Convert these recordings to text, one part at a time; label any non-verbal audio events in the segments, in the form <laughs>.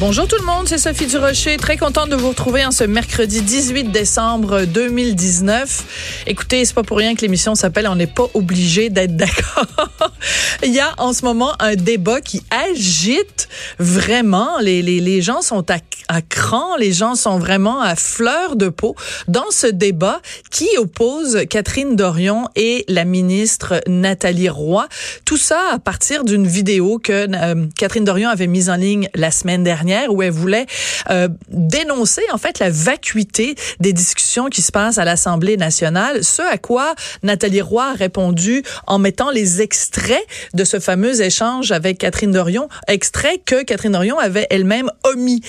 Bonjour tout le monde, c'est Sophie Durocher. Très contente de vous retrouver en ce mercredi 18 décembre 2019. Écoutez, c'est pas pour rien que l'émission s'appelle On n'est pas obligé d'être d'accord. <laughs> Il y a en ce moment un débat qui agite vraiment. Les, les, les gens sont à, à cran, les gens sont vraiment à fleur de peau dans ce débat qui oppose Catherine Dorion et la ministre Nathalie Roy. Tout ça à partir d'une vidéo que euh, Catherine Dorion avait mise en ligne la semaine dernière où elle voulait euh, dénoncer en fait la vacuité des discussions qui se passent à l'Assemblée nationale, ce à quoi Nathalie Roy a répondu en mettant les extraits de ce fameux échange avec Catherine Dorion, extraits que Catherine Dorion avait elle-même omis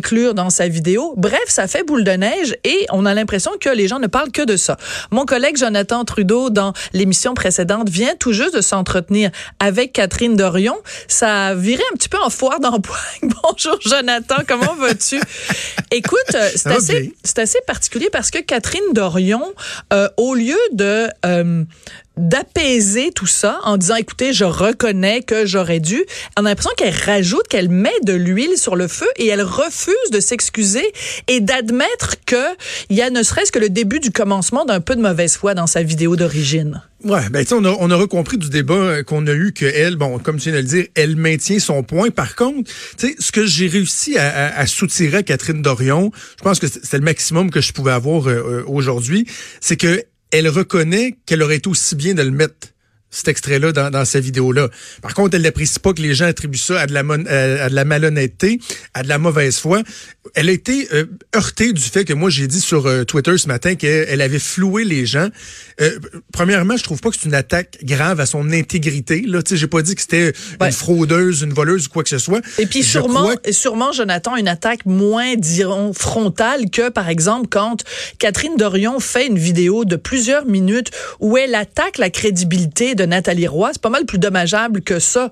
d'inclure dans sa vidéo. Bref, ça fait boule de neige et on a l'impression que les gens ne parlent que de ça. Mon collègue Jonathan Trudeau dans l'émission précédente vient tout juste de s'entretenir avec Catherine Dorion. Ça a viré un petit peu en foire d'empoigne. <laughs> Bonjour Jonathan, comment vas-tu? <laughs> Écoute, euh, c'est assez, assez particulier parce que Catherine Dorion, euh, au lieu de euh, d'apaiser tout ça en disant écoutez je reconnais que j'aurais dû on a l'impression qu'elle rajoute qu'elle met de l'huile sur le feu et elle refuse de s'excuser et d'admettre que il y a ne serait-ce que le début du commencement d'un peu de mauvaise foi dans sa vidéo d'origine Ouais, ben tu on a, on a recompris du débat euh, qu'on a eu que elle, bon, comme tu viens de le dire, elle maintient son point. Par contre, tu sais, ce que j'ai réussi à, à, à, soutirer à Catherine Dorion, je pense que c'est le maximum que je pouvais avoir euh, euh aujourd'hui, c'est que elle reconnaît qu'elle aurait été aussi bien de le mettre cet extrait-là dans, dans sa vidéo-là. Par contre, elle n'apprécie pas que les gens attribuent ça à de la, à de la malhonnêteté, à de la mauvaise foi. Elle a été euh, heurtée du fait que moi, j'ai dit sur euh, Twitter ce matin qu'elle avait floué les gens. Euh, premièrement, je trouve pas que c'est une attaque grave à son intégrité. Là, j'ai pas dit que c'était une fraudeuse, une voleuse ou quoi que ce soit. Et puis sûrement, sûrement, Jonathan, une attaque moins, dirons, frontale que, par exemple, quand Catherine Dorion fait une vidéo de plusieurs minutes où elle attaque la crédibilité de Nathalie Roy, c'est pas mal plus dommageable que ça.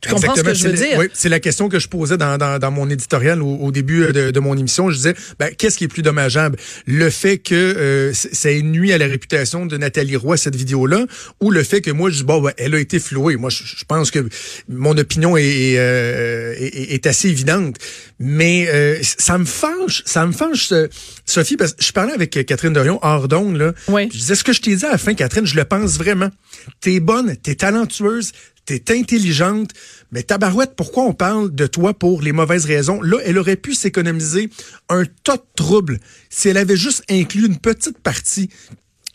Tu comprends ce que je veux dire? Oui, c'est la question que je posais dans, dans, dans mon éditorial au, début de, de, mon émission. Je disais, ben, qu'est-ce qui est plus dommageable? Le fait que euh, ça ait nuit à la réputation de Nathalie Roy, cette vidéo-là, ou le fait que moi, je dis, bon, ben, elle a été flouée. Moi, je, pense que mon opinion est, euh, est, est, assez évidente. Mais euh, ça me fâche, ça me fâche, Sophie, parce que je parlais avec Catherine Dorion hors d'onde, là. Oui. Je disais, ce que je t'ai dit à la fin, Catherine, je le pense vraiment. T'es bonne, t'es talentueuse, t'es intelligente, mais tabarouette, pourquoi on parle de toi pour les mauvaises raisons? Là, elle aurait pu s'économiser un tas de troubles si elle avait juste inclus une petite partie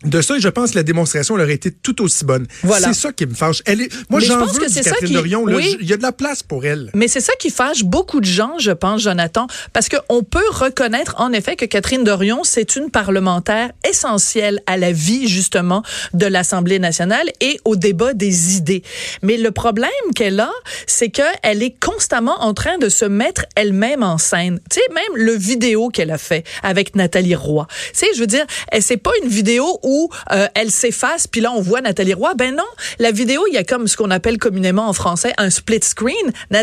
de ça, je pense que la démonstration aurait été tout aussi bonne. Voilà. C'est ça qui me fâche. Elle est, moi, j'en veux que c'est Catherine qui... Dorion. Il y a de la place pour elle. Mais c'est ça qui fâche beaucoup de gens, je pense, Jonathan, parce qu'on peut reconnaître en effet que Catherine Dorion, c'est une parlementaire essentielle à la vie, justement, de l'Assemblée nationale et au débat des idées. Mais le problème qu'elle a, c'est qu'elle est constamment en train de se mettre elle-même en scène. Tu sais, même le vidéo qu'elle a fait avec Nathalie Roy. Tu sais, je veux dire, c'est pas une vidéo où euh, elle s'efface, puis là on voit Nathalie Roy. Ben non, la vidéo, il y a comme ce qu'on appelle communément en français un split screen. <laughs>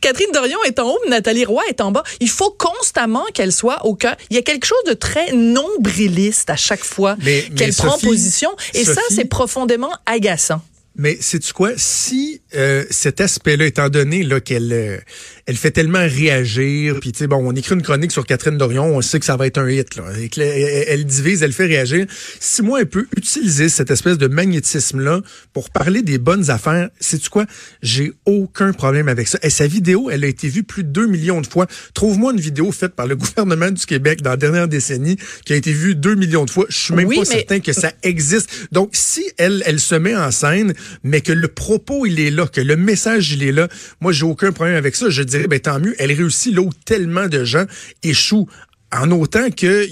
Catherine Dorion est en haut, Nathalie Roy est en bas. Il faut constamment qu'elle soit au cœur. Il y a quelque chose de très nombriliste à chaque fois qu'elle prend position, et ça c'est profondément agaçant. Mais c'est quoi? Si euh, cet aspect-là, étant donné là qu'elle euh, elle fait tellement réagir, puis tu sais bon, on écrit une chronique sur Catherine Dorion, on sait que ça va être un hit là. Et elle, divise, elle fait réagir. Si moi elle peut utiliser cette espèce de magnétisme-là pour parler des bonnes affaires, c'est tu quoi? J'ai aucun problème avec ça. Et sa vidéo, elle a été vue plus de 2 millions de fois. Trouve-moi une vidéo faite par le <laughs> gouvernement du Québec dans la dernière décennie qui a été vue 2 millions de fois. Je suis même pas certain que ça existe. Donc si elle elle se met en scène mais que le propos, il est là, que le message, il est là. Moi, j'ai aucun problème avec ça. Je dirais, ben, tant mieux. Elle réussit là où tellement de gens échouent en autant qu'il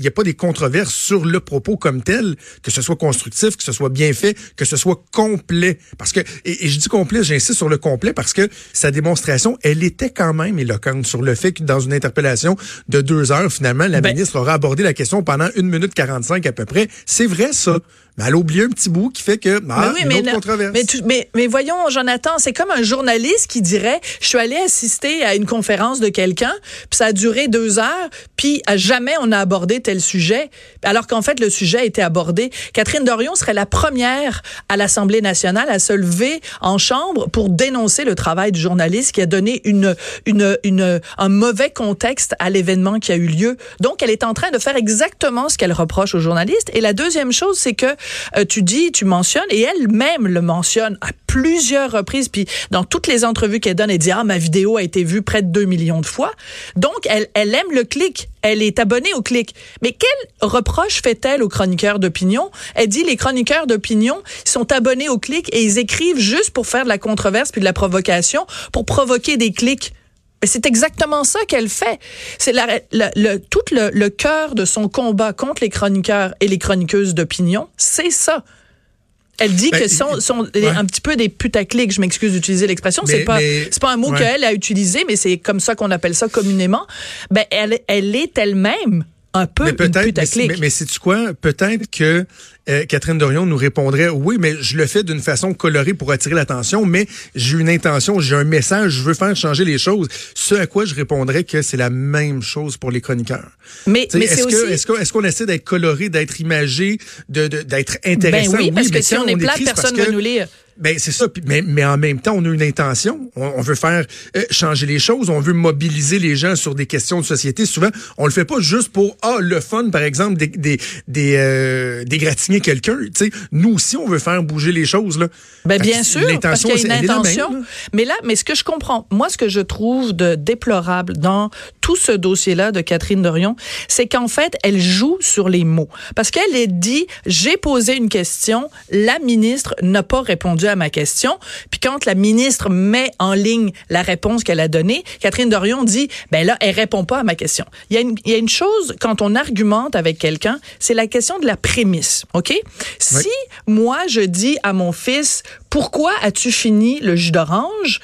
n'y a, pas des controverses sur le propos comme tel, que ce soit constructif, que ce soit bien fait, que ce soit complet. Parce que, et, je dis complet, j'insiste sur le complet parce que sa démonstration, elle était quand même éloquente sur le fait que dans une interpellation de deux heures, finalement, la ben ministre aura abordé la question pendant une minute 45 à peu près. C'est vrai, ça. Mais elle a oublié un petit bout qui fait que ah, mais une mais, autre controverse. mais, tu- mais, mais voyons, Jonathan, c'est comme un journaliste qui dirait, je suis allé assister à une conférence de quelqu'un, puis ça a duré deux heures, puis à jamais on a abordé tel sujet, alors qu'en fait le sujet a été abordé. Catherine Dorion serait la première à l'Assemblée nationale à se lever en chambre pour dénoncer le travail du journaliste qui a donné une, une, une, un mauvais contexte à l'événement qui a eu lieu. Donc elle est en train de faire exactement ce qu'elle reproche aux journalistes. Et la deuxième chose, c'est que tu dis, tu mentionnes, et elle-même le mentionne à plusieurs reprises, puis dans toutes les entrevues qu'elle donne, elle dit, ah, ma vidéo a été vue près de 2 millions de fois. Donc, elle, elle aime le clic. Elle est abonnée au clic. Mais quel reproche fait-elle aux chroniqueurs d'opinion? Elle dit, les chroniqueurs d'opinion sont abonnés au clic et ils écrivent juste pour faire de la controverse puis de la provocation, pour provoquer des clics. C'est exactement ça qu'elle fait. C'est la, la- le, tout le, le cœur de son combat contre les chroniqueurs et les chroniqueuses d'opinion, c'est ça. Elle dit Ben, que sont, sont ouais. un petit peu des putaclics, je m'excuse d'utiliser l'expression, c'est pas c'est pas un mot ouais. qu'elle a utilisé, mais c'est comme ça qu'on appelle ça communément. Ben elle elle est elle-même un peu Mais une mais, putaclic. mais, mais sais-tu quoi? Peut-être que euh, Catherine Dorion nous répondrait, oui, mais je le fais d'une façon colorée pour attirer l'attention, mais j'ai une intention, j'ai un message, je veux faire changer les choses. Ce à quoi je répondrais que c'est la même chose pour les chroniqueurs. mais mais Est-ce que- est-ce qu'on essaie d'être coloré, d'être imagé, de de- d'être intéressant? ben oui, parce que si on est plate, personne va que- nous lire. Ben c'est ça. Mais, mais en même temps, on a une intention. On, on veut faire euh, changer les choses. On veut mobiliser les gens sur des questions de société. Souvent, on le fait pas juste pour ah le fun, par exemple, des des des, euh, d'égratigner quelqu'un. Sais, nous aussi, on veut faire bouger les choses là. Ben bien sûr, parce qu'il y a une intention. là. mais là, mais ce que je comprends, moi, ce que je trouve de déplorable dans tout ce dossier-là de Catherine Dorion, c'est qu'en fait, elle joue sur les mots. Parce qu'elle est dit, j'ai posé une question, la ministre n'a pas répondu à ma question. Puis quand la ministre met en ligne la réponse qu'elle a donnée, Catherine Dorion dit, ben là, elle répond pas à ma question. Il y a une, il y a une chose, quand on argumente avec quelqu'un, c'est la question de la prémisse, OK? Si moi, je dis à mon fils, pourquoi as-tu fini le jus d'orange?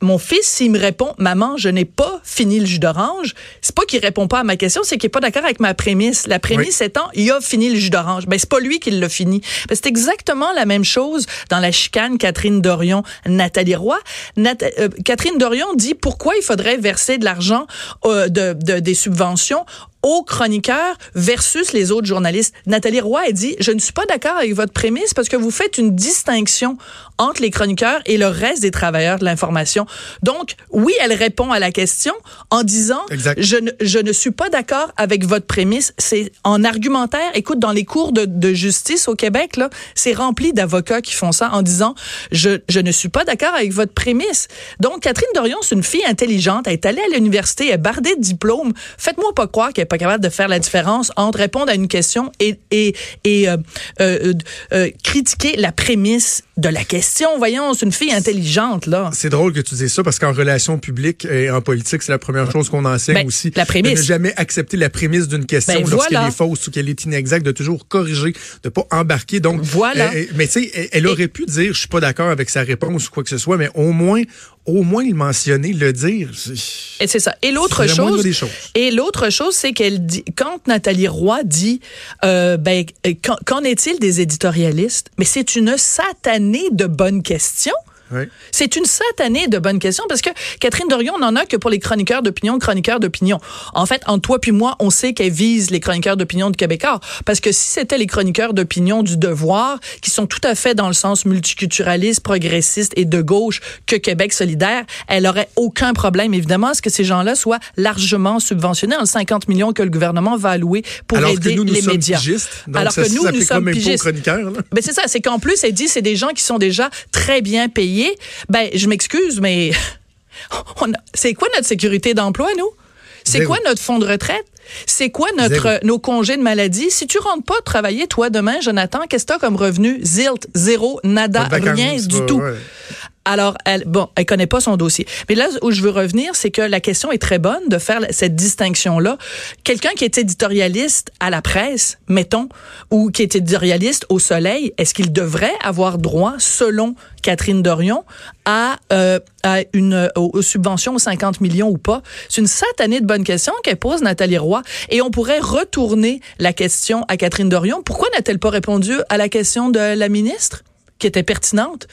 Mon fils, s'il me répond, maman, je n'ai pas fini le jus d'orange, c'est pas qu'il répond pas à ma question, c'est qu'il est pas d'accord avec ma prémisse. La prémisse étant, il a fini le jus d'orange. Ben, c'est pas lui qui l'a fini. Ben, c'est exactement la même chose dans la chicane Catherine Dorion, Nathalie Roy. Euh, Catherine Dorion dit pourquoi il faudrait verser de l'argent, euh, de, de- des subventions aux chroniqueurs versus les autres journalistes. Nathalie Roy a dit, je ne suis pas d'accord avec votre prémisse parce que vous faites une distinction entre les chroniqueurs et le reste des travailleurs de l'information. Donc, oui, elle répond à la question en disant, je ne, je ne suis pas d'accord avec votre prémisse. C'est en argumentaire. Écoute, dans les cours de, de justice au Québec, là, c'est rempli d'avocats qui font ça en disant, je, je ne suis pas d'accord avec votre prémisse. Donc, Catherine Dorion, c'est une fille intelligente. Elle est allée à l'université, elle est bardée de diplômes. Faites-moi pas croire qu'elle pas capable de faire la différence entre répondre à une question et, et, et euh, euh, euh, critiquer la prémisse de la question. Voyons, c'est une fille intelligente, là. C'est drôle que tu dises ça parce qu'en relations publiques et en politique, c'est la première chose qu'on enseigne Ben, aussi. la prémisse. De ne jamais accepter la prémisse d'une question Ben, lorsqu'elle voilà. est fausse ou qu'elle est inexacte, de toujours corriger, de pas embarquer. Donc, Voilà. mais tu sais, elle, elle aurait pu dire, je suis pas d'accord avec sa réponse ou quoi que ce soit, mais au moins, au moins le mentionner, le dire. Et c'est ça. Et l'autre chose, et l'autre chose, c'est qu'elle dit, quand Nathalie Roy dit, euh, ben, qu'en qu'en est-il des éditorialistes? Mais c'est une satanée de bonnes questions. Oui. C'est une satanée de bonnes questions parce que Catherine Dorion n'en a que pour les chroniqueurs d'opinion, chroniqueurs d'opinion. En fait, entre toi puis moi, on sait qu'elle vise les chroniqueurs d'opinion de Québécois parce que si c'était les chroniqueurs d'opinion du devoir qui sont tout à fait dans le sens multiculturaliste, progressiste et de gauche que Québec solidaire, elle aurait aucun problème évidemment à ce que ces gens-là soient largement subventionnés en 50 millions que le gouvernement va allouer pour Alors aider que nous, nous les sommes médias. pigistes. Donc, Alors ça que nous, nous sommes pigistes. là. Ben c'est ça, c'est qu'en plus elle dit c'est des gens qui sont déjà très bien payés. Ben je m'excuse mais <laughs> c'est quoi notre sécurité d'emploi nous? C'est quoi notre fonds de retraite? C'est quoi notre euh, nos congés de maladie? Si tu rentres pas travailler toi demain Jonathan, qu'est-ce que tu as comme revenu? Zilt, zéro, nada, rien du tout. ouais. Alors, elle, bon, elle connaît pas son dossier. Mais là où je veux revenir, c'est que la question est très bonne de faire cette distinction-là. Quelqu'un qui est éditorialiste à la presse, mettons, ou qui est éditorialiste au Soleil, est-ce qu'il devrait avoir droit, selon Catherine Dorion, à, euh, à une aux subventions aux 50 millions ou pas? C'est une satanée de bonne question qu'elle pose Nathalie Roy. Et on pourrait retourner la question à Catherine Dorion. Pourquoi n'a-t-elle pas répondu à la question de la ministre, qui était pertinente?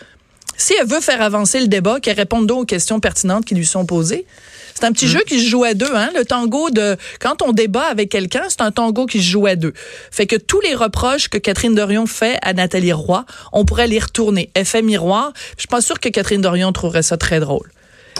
Si elle veut faire avancer le débat, qu'elle réponde donc aux questions pertinentes qui lui sont posées. C'est un petit mm. jeu qui se joue à deux, hein. Le tango de quand on débat avec quelqu'un, c'est un tango qui se joue à deux. Fait que tous les reproches que Catherine Dorion fait à Nathalie Roy, on pourrait les retourner. Effet miroir. Je suis pas sûre que Catherine Dorion trouverait ça très drôle.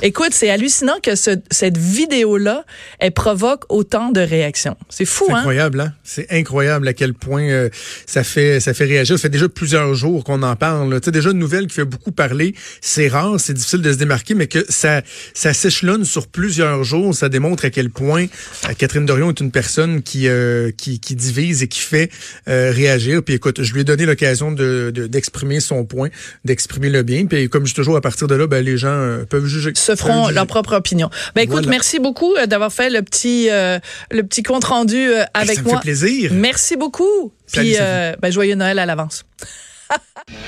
Écoute, c'est hallucinant que ce, cette vidéo-là, elle provoque autant de réactions. C'est fou, hein? Incroyable, hein? C'est incroyable à quel point euh, ça fait ça fait réagir. Ça fait déjà plusieurs jours qu'on en parle. Tu sais, déjà une nouvelle qui fait beaucoup parler. C'est rare, c'est difficile de se démarquer, mais que ça ça s'échelonne sur plusieurs jours, ça démontre à quel point euh, Catherine Dorion est une personne qui euh, qui, qui, divise et qui fait réagir. Puis écoute, je lui ai donné l'occasion de d'exprimer son point, d'exprimer le bien. Puis comme je dis toujours, à partir de là, ben, les gens peuvent juger se feront leur propre opinion. Ben écoute, merci beaucoup euh, d'avoir fait le petit euh, le petit compte rendu euh, avec ça moi. Ça me fait plaisir. Merci beaucoup. Puis ben, joyeux Noël à l'avance. <laughs>